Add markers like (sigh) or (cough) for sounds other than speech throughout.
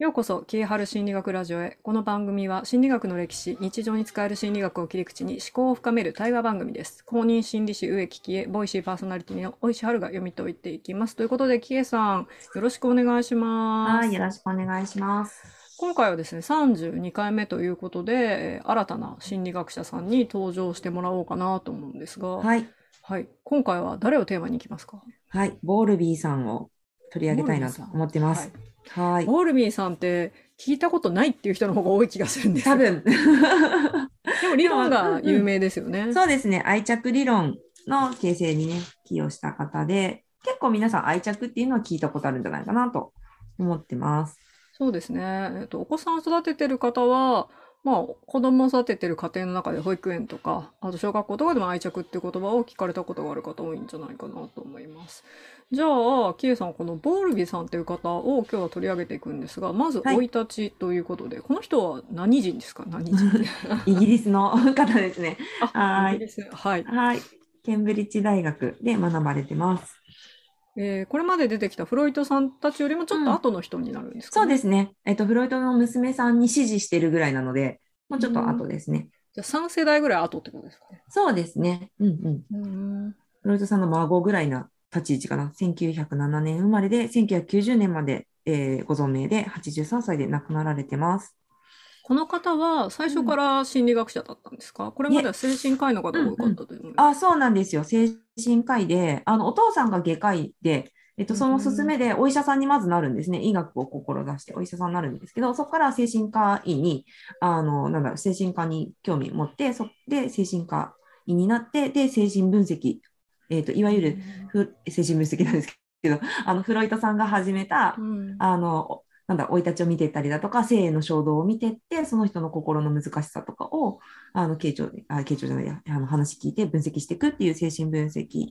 ようこそ、キエハル心理学ラジオへ。この番組は心理学の歴史、日常に使える心理学を切り口に思考を深める対話番組です。公認心理師植木喜恵、ボイシーパーソナリティの大石春が読み解いていきます。ということで、喜恵さん、よろしくお願いします。はい、よろしくお願いします。今回はですね、32回目ということで、えー新たな心理学者さんに登場してもらおうかなと思うんですが、はい、はい、今回は誰をテーマにいきますか？はい、ボールビーさんを取り上げたいなと思ってます。はい。ボールビーさんって聞いたことないっていう人の方が多い気がするんですよ多分。(laughs) でも理論が有名ですよね。そうですね。愛着理論の形成にね、寄与した方で、結構皆さん愛着っていうのは聞いたことあるんじゃないかなと思ってます。そうですね。えっと、お子さんを育ててる方は、まあ、子供を育ててる家庭の中で保育園とか、あと小学校とかでも愛着っていう言葉を聞かれたことがある方多いんじゃないかなと思います。じゃあ、キエさん、このボールビーさんという方を今日は取り上げていくんですが、まずはい生い立ちということで、この人は何人ですか？何人？(laughs) イギリスの方ですね。あ、はいイギリス。はい。はい。ケンブリッジ大学で学ばれてます。えーこれまで出てきたフロイトさんたちよりもちょっと後の人になるんですかそうね。ですね。えっと、フロイトの娘さんに指示してるぐらいなので、もうちょっと後ですね。じゃあ3世代ぐらい後ってことですかね？そうですね。うんうん。うんフロイトさんの孫ぐらいな立ち位置かな。1907年生まれで、1990年まで、えーご存命で、83歳で亡くなられてます。この方は最初から心理学者だったんですか、これまでは精神科医の方が多かったという思います。あ、そうなんですよ。精神科医で、あの、お父さんが外科医で、えっと、その勧めでお医者さんにまずなるんですね。医学を志してお医者さんになるんですけど、そこから精神科医に、あの、なんだろう、精神科に興味を持って、そで精神科医になって、で、精神分析、えっと、いわゆるふ精神分析なんですけど、(laughs) あの、フロイトさんが始めたう、ん。あの、なんだ、生い立ちを見ていったりだとか、性の衝動を見ていって、その人の心の難しさとかを、あの、傾聴で、あ、傾聴じゃないや、あの、話聞いて分析していくっていう精神分析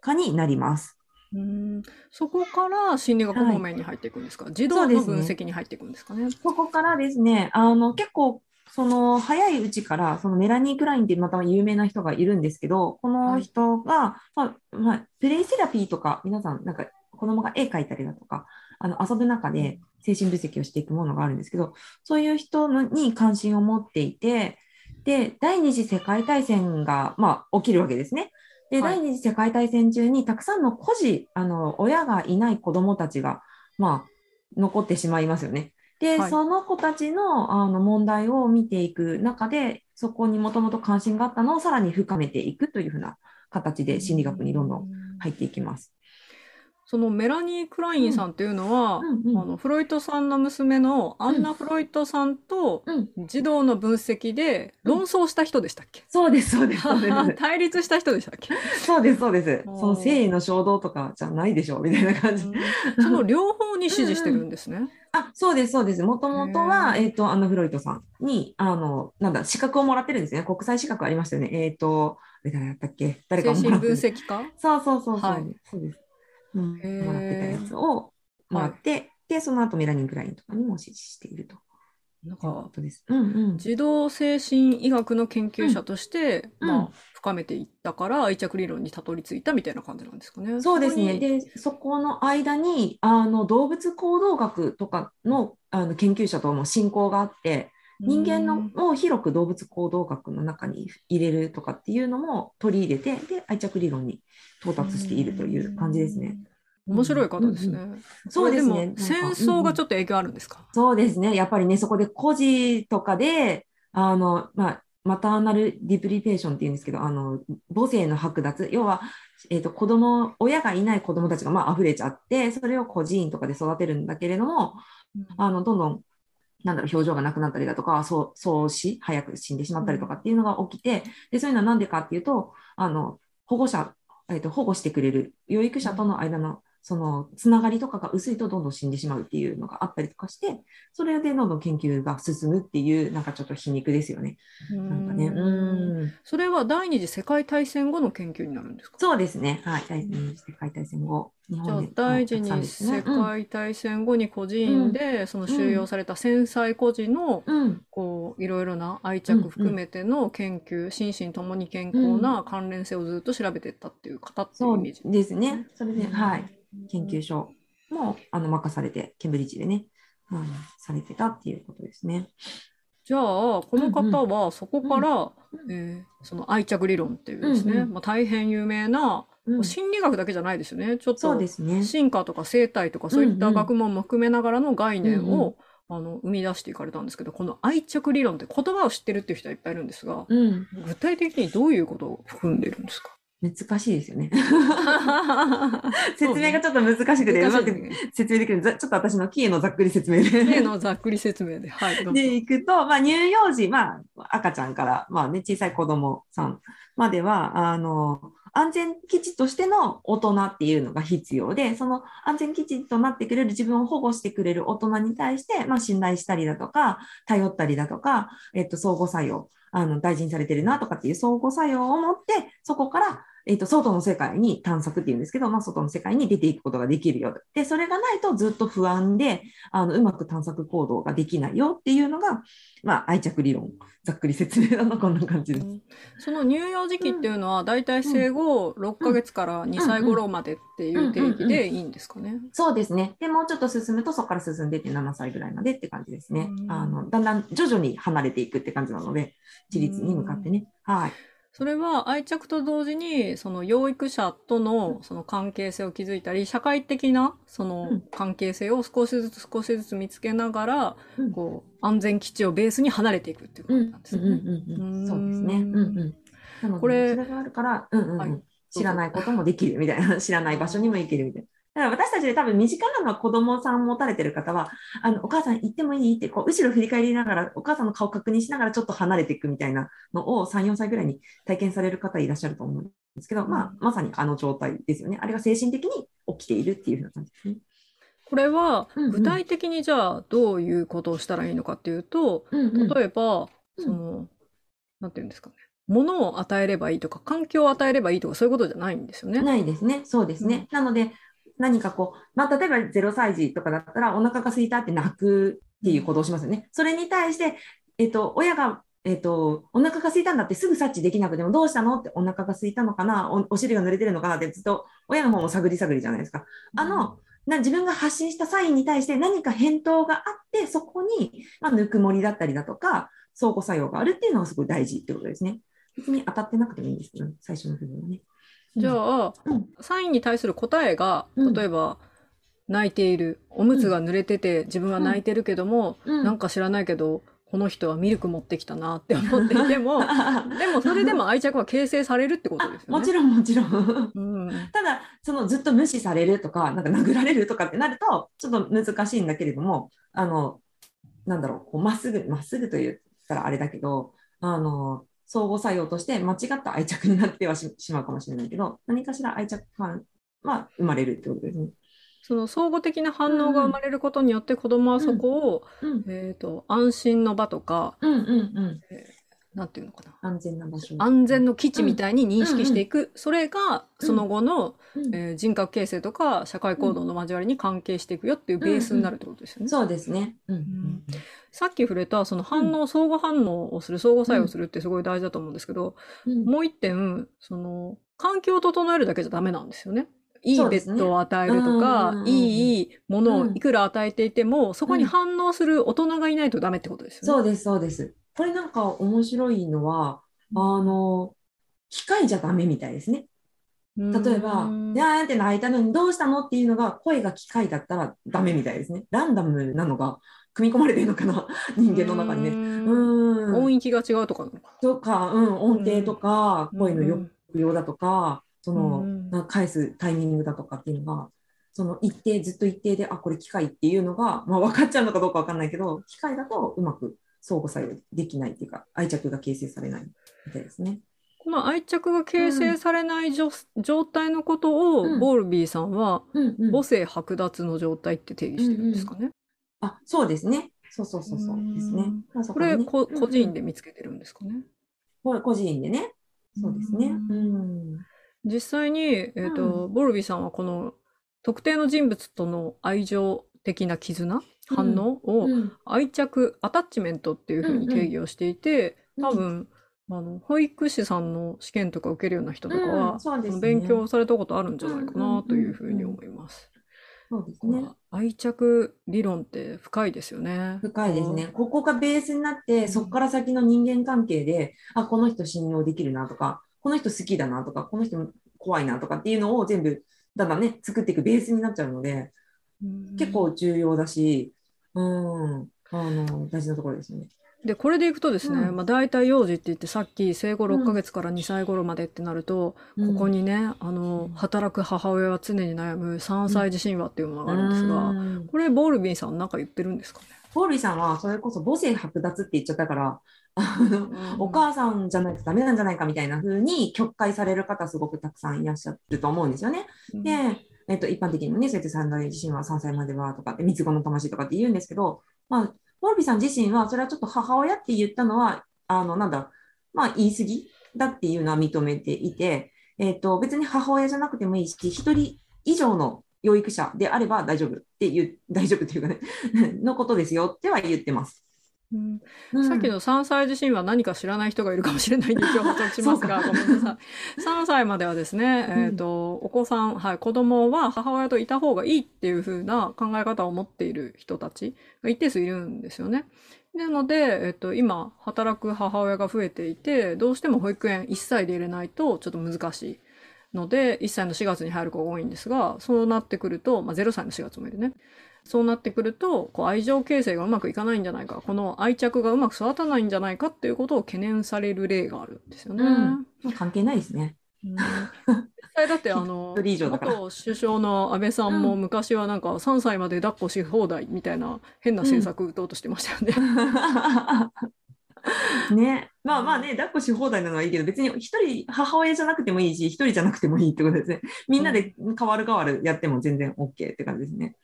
家になります。うん。そこから心理学方面に入っていくんですか、児童の分析に入っていくんですかね？そこからですね、あの、結構、その、早いうちから、そのメラニー・クラインってまた有名な人がいるんですけど、この人が、まあ、まあ、プレイセラピーとか、皆さん、なんか、子供が絵描いたりだとか、あの、遊ぶ中で精神分析をしていくものがあるんですけど、そういう人のに関心を持っていて、で、第二次世界大戦が、まあ、起きるわけですね。で、はい第二次世界大戦中にたくさんの孤児、あの、親がいない子供たちが、まあ、残ってしまいますよね。で、はいその子たちの、あの問題を見ていく中で、そこにもともと関心があったのをさらに深めていくというふうな形で心理学にどんどん入っていきます。そのメラニー・クラインさんっていうのは、うん。うん。あのフロイトさんの娘のアンナ・フロイトさんとうん、児童の分析で論争した人でしたっけ、そうです、そうです、そうです。対立した人でしたっけ、そうです、そうです。その性の衝動とかじゃないでしょう、みたいな感じ。その両方に支持してるんですね。あ、そうです、そうです。もともとは、えっ、と、アンナ・フロイトさんに、あの、なんだ、資格をもらってるんですね。国際資格ありましたよね。えっ、と、誰だったっけ？誰か精もらってる。析家そうそうそうそう、はい。そうです。もらってたやつをもらって、で、その後メラニン・クラインとかにも支持しているとなんかことです。うんうん。児童精神医学の研究者として、うんまあ、深めていったから愛着理論にたどり着いたみたいな感じなんですかね。そうですね。で、そこの間に、あの、動物行動学とかの、あの研究者とも親交があって、人間のを広く動物行動学の中に入れるとかっていうのも取り入れて、で、愛着理論に到達しているという感じですね。面白い方ですね。そうですね。戦争がちょっと影響あるんですか、そうですね。やっぱりね、そこで孤児とかで、あの、まあ、マターナルディプリペーションっていうんですけど、あの、母性の剥奪、要は、えっ、と、子供、親がいない子供たちが、まあ、溢れちゃって、それを孤児院とかで育てるんだけれども、あの、どんどん、なんだろう、表情がなくなったりだとか、そう、そう死、早く死んでしまったりとかっていうのが起きて、で、そういうのはなんでかっていうと、あの、保護者、えっ、と、保護してくれる養育者との間の、その、つながりとかが薄いとどんどん死んでしまうっていうのがあったりとかして、それでどんどん研究が進むっていう、なんかちょっと皮肉ですよね。なんかね。うん。それは第二次世界大戦後の研究になるんですか？そうですね。はい。第二次世界大戦後、日じゃあ。第二たくさん次世界大戦後に孤児院で、その収容された戦災孤児の、うん。うん。こういろいろな愛着含めての研究、心身ともに健康な関連性をずっと調べていったっていう方っていうイメージ。ですね。それで、はい。研究所。所も、あの、任されて、ケンブリッジでね、あのされてたっていうことですね。じゃあ、この方はそこから、うんえーその愛着理論っていうですね、うんうんまあ、大変有名な、うん心理学だけじゃないですよね。ちょっとね。進化とか生態とかそういったうんうん学問も含めながらの概念うんを、あの生み出していかれたんですけど、この愛着理論って言葉を知ってるっていう人はいっぱいいるんですが、うん。具体的にどういうことを含んでるんですか？難しいですよね。(laughs) 説明がちょっと難しくて、うまく。説明できるざちょっと私のキーのざっくり説明で。例のざっくり説明で。(laughs) はい、で、行くと、まあ、乳幼児、まあ、赤ちゃんから、まあね、小さい子供さんまでは、あの、安全基地としての大人っていうのが必要で、その安全基地となってくれる自分を保護してくれる大人に対して、まあ、信頼したりだとか、頼ったりだとか、えっと、相互作用、あの、大事にされてるなとかっていう相互作用を持って、そこから、えっと、外の世界に探索っていうんですけど、まあ、外の世界に出ていくことができるよ。で、それがないとずっと不安で、あの、うまく探索行動ができないよっていうのが、まあ、愛着理論。ざっくり説明なのこんな感じです。その乳幼児期っていうのは、だいたい生後6ヶ月から2歳頃までっていう定義でいいんですかね。そうですね。で、もうちょっと進むと、そこから進んでいって7歳ぐらいまでって感じですねう。んあの、だんだん徐々に離れていくって感じなので、自立に向かってね。はい。それは愛着と同時に、その養育者とのその関係性を築いたり、社会的なそのうん。関係性を少しずつ少しずつ見つけながら、うん。こう、安全基地をベースに離れていくっていうこうん。となんですうんね。そうですね。うんうん。これそれがあるから、うんうんうん。はい。知らないこともできるみたいな、知らない場所にも行けるみたいな。だから私たちで多分身近なのは子供さん持たれてる方は、あの、お母さん行ってもいいって、こう、後ろ振り返りながら、お母さんの顔確認しながらちょっと離れていくみたいなのを3、4歳ぐらいに体験される方いらっしゃると思うんですけど、まあ、まさにあの状態ですよね。あれが精神的に起きているっていうふうな感じですね。これはうんうん具体的にじゃあどういうことをしたらいいのかっていうと、うんうん例えば、うんその、なんていうんですかね。物を与えればいいとか、環境を与えればいいとか、そういうことじゃないんですよね。ないですね。そうですね。なので、何かこう、まあ、例えば0歳児とかだったら、お腹が空いたって泣くっていう行動をしますよね。それに対して、えっと、親が、えっと、お腹が空いたんだってすぐ察知できなくても、どうしたのってお腹が空いたのかなお、お尻が濡れてるのかなってずっと親の方も探り探りじゃないですか。あの、な自分が発信したサインに対して何か返答があって、そこに、まあ、ぬくもりだったりだとか、相互作用があるっていうのがすごい大事ってことですね。別に当たってなくてもいいんですけど、最初の部分はね。じゃあ、うんサインに対する答えが、うん例えば、泣いている、おむつが濡れてて、自分は泣いてるけども、うんなんか知らないけど、この人はミルク持ってきたなって思っていても、(laughs) でもそれでも愛着は形成されるってことですよね。もちろんもちろん。うん。ただ、そのずっと無視されるとか、なんか殴られるとかってなると、ちょっと難しいんだけれども、あの、なんだろう、こうまっすぐ、まっすぐと言ったらあれだけど、あの、相互作用として間違った愛着になってはししまうかもしれないけど、何かしら愛着感は生まれるってことですね。その相互的な反応が生まれることによって子供はそこを、うん。えっ、と、安心の場とか、うんうんうん。なんていうのかな。安全な場所。安全の基地みたいに認識していく。それが、うんその後の、うんえー人格形成とか社会行動の交わりに関係していくよっていうベースになるってことですよね。そうですね。うんんさっき触れた、その反応、相互反応をする、相互作用するってすごい大事だと思うんですけど、もう一点、その、環境を整えるだけじゃダメなんですよね。いいベッドを与えるとか、うんうんうんうんいいものをうんいくら与えていても、そこに反応する大人がいないとダメってことですよね。そうです、そうです。これなんか面白いのは、あの、機械じゃダメみたいですね。例えば、うんにゃーんって泣いたのにどうしたの？っていうのが声が機械だったらダメみたいですね。ランダムなのが組み込まれてるのかな、人間の中にね。うんうん。音域が違うとかとか、うん、音程とか、な。声のうん抑揚だとか、その、うんな返すタイミングだとかっていうのが、その一定、ずっと一定で、あ、これ機械っていうのが、まあ分かっちゃうのかどうか分かんないけど、機械だとうまく相互作用できないっていうか、愛着が形成されないみたいですね。この愛着が形成されないじょ状態のことを、うんボールビーさんは、うんうん母性剥奪の状態って定義してるんですかね？あ、そうですね。そうそうそうそうですね。これ、ねこ個人で。で見つけてるんですかね？こ個人でね。そうですね。ううん。実際に、えっ、と、ボルビーさんはこの特定の人物との愛情的な絆、反応をうん愛着、アタッチメントっていうふうに定義をしていて、うん多分、あの、保育士さんの試験とか受けるような人とかは、うんそうですね勉強されたことあるんじゃないかなというふうに思います。そうですね。愛着理論って深いですよね。深いですね。ここがベースになって、そこから先の人間関係で、あ、この人信用できるなとか、この人好きだなとか、この人怖いなとかっていうのを全部、だんだんね、作っていくベースになっちゃうので、うん結構重要だし、うん、あの、大事なところですね。でこれでいくとですね、うん。まあ、大体幼児って言ってさっき生後6ヶ月から2歳頃までってなると、ここにねあの働く母親は常に悩む3歳児神話っていうものがあるんですが、うん。これボールビンさんなんか言ってるんですかね、ポールイさんはそれこそ母性剥奪って言っちゃったから、あのお母さんじゃないとダメなんじゃないかみたいな風に曲解される方すごくたくさんいらっしゃると思うんですよね。うん。で、えっと、一般的にもね、そうやって三大自身は3歳まではとかって、三つ子の魂とかって言うんですけど、まあ、モルビさん自身は、それはちょっと母親って言ったのは、あの、なんだ、まあ、言い過ぎだっていうのは認めていて、えっと、別に母親じゃなくてもいいし、一人以上の養育者であれば大丈夫っていう、大丈夫っていうかね、(laughs) のことですよっては言ってます。うん。うんさっきの3歳自身は何か知らない人がいるかもしれないんで (laughs) 今日補足しますがそごめんなさい。3歳まではですね、うん。えー、とお子さん、はい、子供は母親といた方がいいっていう風な考え方を持っている人たちが一定数いるんですよね。なので、えっと、今働く母親が増えていてどうしても保育園1歳で入れないとちょっと難しいので1歳の4月に入る子が多いんですがそうなってくると、まあ、0歳の4月もいるねそうなってくるとこう愛情形成がうまくいかないんじゃないかこの愛着がうまく育たないんじゃないかっていうことを懸念される例があるんですよね。うん関係ないですね。うん (laughs) 実際だってあの元首相の安倍さんもうん昔はなんか3歳まで抱っこし放題みたいな変な政策打とうとしてましたよね。(laughs) ね、まあまあね、抱っこし放題なのはいいけど、別に一人母親じゃなくてもいいし、一人じゃなくてもいいってことですね。みんなで変わる変わるやっても全然 OK って感じですね。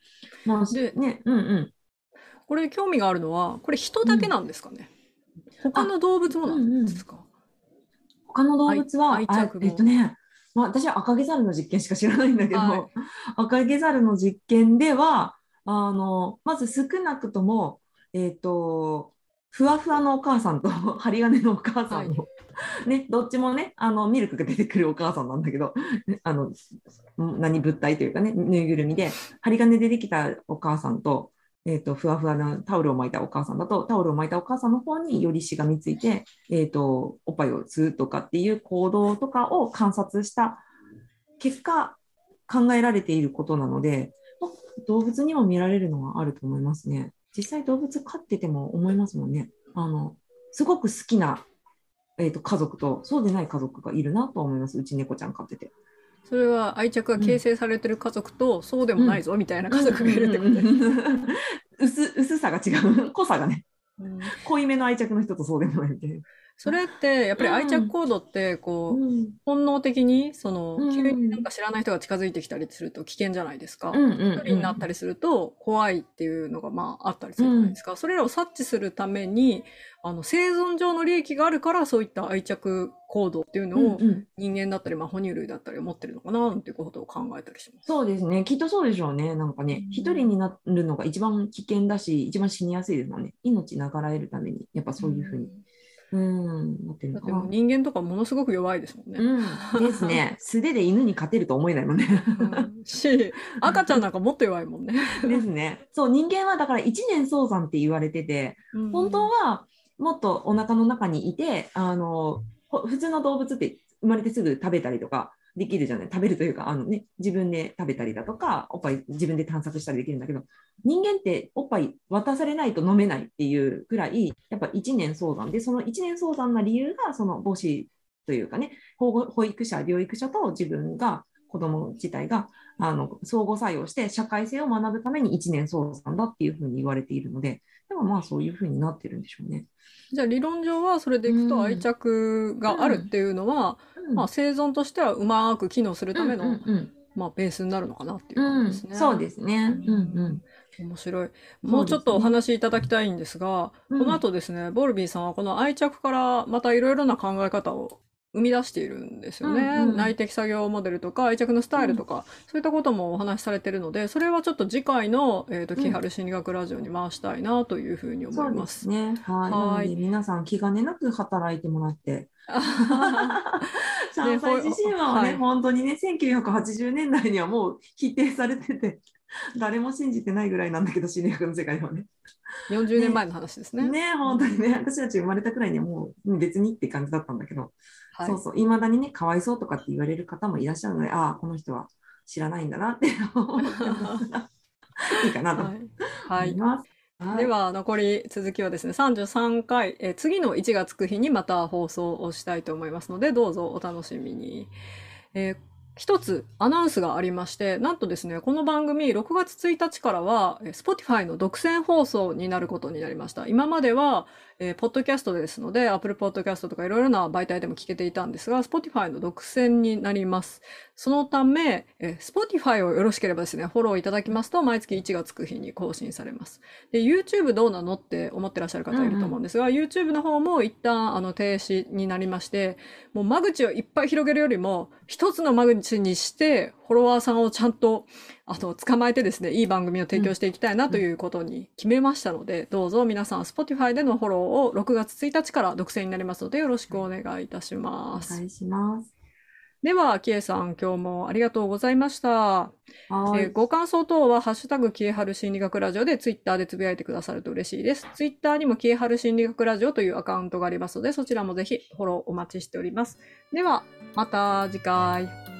まあ、でね、うんうん。これ興味があるのはこれ人だけなんですかね、他。の動物もなんですか、他の動物は、えっとね、まあ、私は赤毛ザルの実験しか知らないんだけど、はい。赤毛ザルの実験では、あの、まず少なくとも、えっと、ふわふわのお母さんと (laughs) 針金のお母さんの、ね、どっちもね、あの、ミルクが出てくるお母さんなんだけど、あの、何物体というかね、ぬいぐるみで、針金でできたお母さんと、えっと、ふわふわなタオルを巻いたお母さんだと、タオルを巻いたお母さんの方によりしがみついて、えっと、おっぱいを吸うとかっていう行動とかを観察した結果、考えられていることなので、ま動物にも見られるのはあると思いますね。実際動物飼ってても思いますもんね。あの、すごく好きな、えっと家族とそうでない家族がいるなと思います。うち猫ちゃん飼ってて。それは愛着が形成されてる家族と、そうでもないぞみたいな家族がいるってことです。うん (laughs) 薄薄さが違う。濃さがね。うん濃いめの愛着の人とそうでもないみたいな。それってやっぱり愛着行動ってこう、うん本能的にそのうん急になんか知らない人が近づいてきたりすると危険じゃないですか。うんうん一人になったりすると怖いっていうのがまああったりするじゃないですか。それらを察知するためにあの生存上の利益があるからそういった愛着行動っていうのを人間だったり、まあ、哺乳類だったり持ってるのかななんていうことを考えたりします。そうですね。きっとそうでしょうね。なんかねう、ん一人になるのが一番危険だし、一番死にやすいですもんね。命長らえるために、やっぱそういうふうに、うん、なってるだもう人間とかものすごく弱いですもんね。うん、ですね。(laughs) 素手で犬に勝てると思えないもんね。うんし赤ちゃんなんかもっと弱いもんね。ですね。そう、人間はだから一年早産って言われてて、本当はもっとお腹の中にいて、あの、ほ普通の動物って生まれてすぐ食べたりとかできるじゃない。食べるというか、あのね、自分で食べたりだとか、おっぱい自分で探索したりできるんだけど、人間っておっぱい渡されないと飲めないっていうくらい、やっぱ一年早産で、その一年早産な理由が、その母子というかね、保護保育者、療育者と自分が、子供自体があの相互作用して社会性を学ぶために一年早産だっていうふうに言われているので、でもまあそういうふうになってるんでしょうね。じゃあ理論上はそれでいくとうん愛着があるっていうのは、うんまあ、生存としてはうまく機能するための、うんうんまあ、ベースになるのかなっていううん感じですね。そうですね。うん。うん面白い。もうちょっとお話しいただきたいんですが、うん。この後ですね、ボルビーさんはこの愛着からまたいろいろな考え方を生み出しているんですよね。うんうん内的作業モデルとか愛着のスタイルとか、そういったこともお話しされてるので、それはちょっと次回の、えー、とうん木春心理学ラジオに回したいなというふうに思いますす。ね。はい。はい皆さん気兼ねなく働いてもらって。(laughs) ね3歳自身はね、はい本当にね、1980年代にはもう否定されてて、誰も信じてないぐらいなんだけど、心理学の世界ではね。40年前の話ですね。ね本当にね、私たち生まれたくらいにはもう別にって感じだったんだけど、はいそうそう、いまだにね、かわいそうとかって言われる方もいらっしゃるので、ああ、この人は知らないんだなっていいかなと思はい。はいい。ます。いで、は残り続きはですね33回、えー次の1がつく日にまた放送をしたいと思いますのでどうぞお楽しみに。えー一つアナウンスがありまして、なんとですね、この番組6月1日からは、えー Spotify の独占放送になることになりました。今までは、えーポッドキャストですので、Apple Podcast とかいろいろな媒体でも聞けていたんですが、Spotify の独占になります。そのため、えー Spotify をよろしければですね、フォローいただきますと、毎月1がつく日に更新されます。で、YouTube どうなのって思ってらっしゃる方いると思うんですが、YouTube の方も一旦あの停止になりまして、もう間口をいっぱい広げるよりも、一つの間口にして、フォロワーさんをちゃんと、あの、捕まえてですね、いい番組を提供していきたいなということに決めましたので、どうぞ皆さん、Spotify でのフォローを6月1日から独占になりますので、よろしくお願いいたしおます。願いします。では、キエさん、今日もありがとうございました。はえーご感想等は、ハッシュタグ、キエハル心理学ラジオでツイッターでつぶやいてくださると嬉しいです。ツイッターにもキエハル心理学ラジオというアカウントがありますので、そちらもぜひフォローお待ちしております。では、また次回。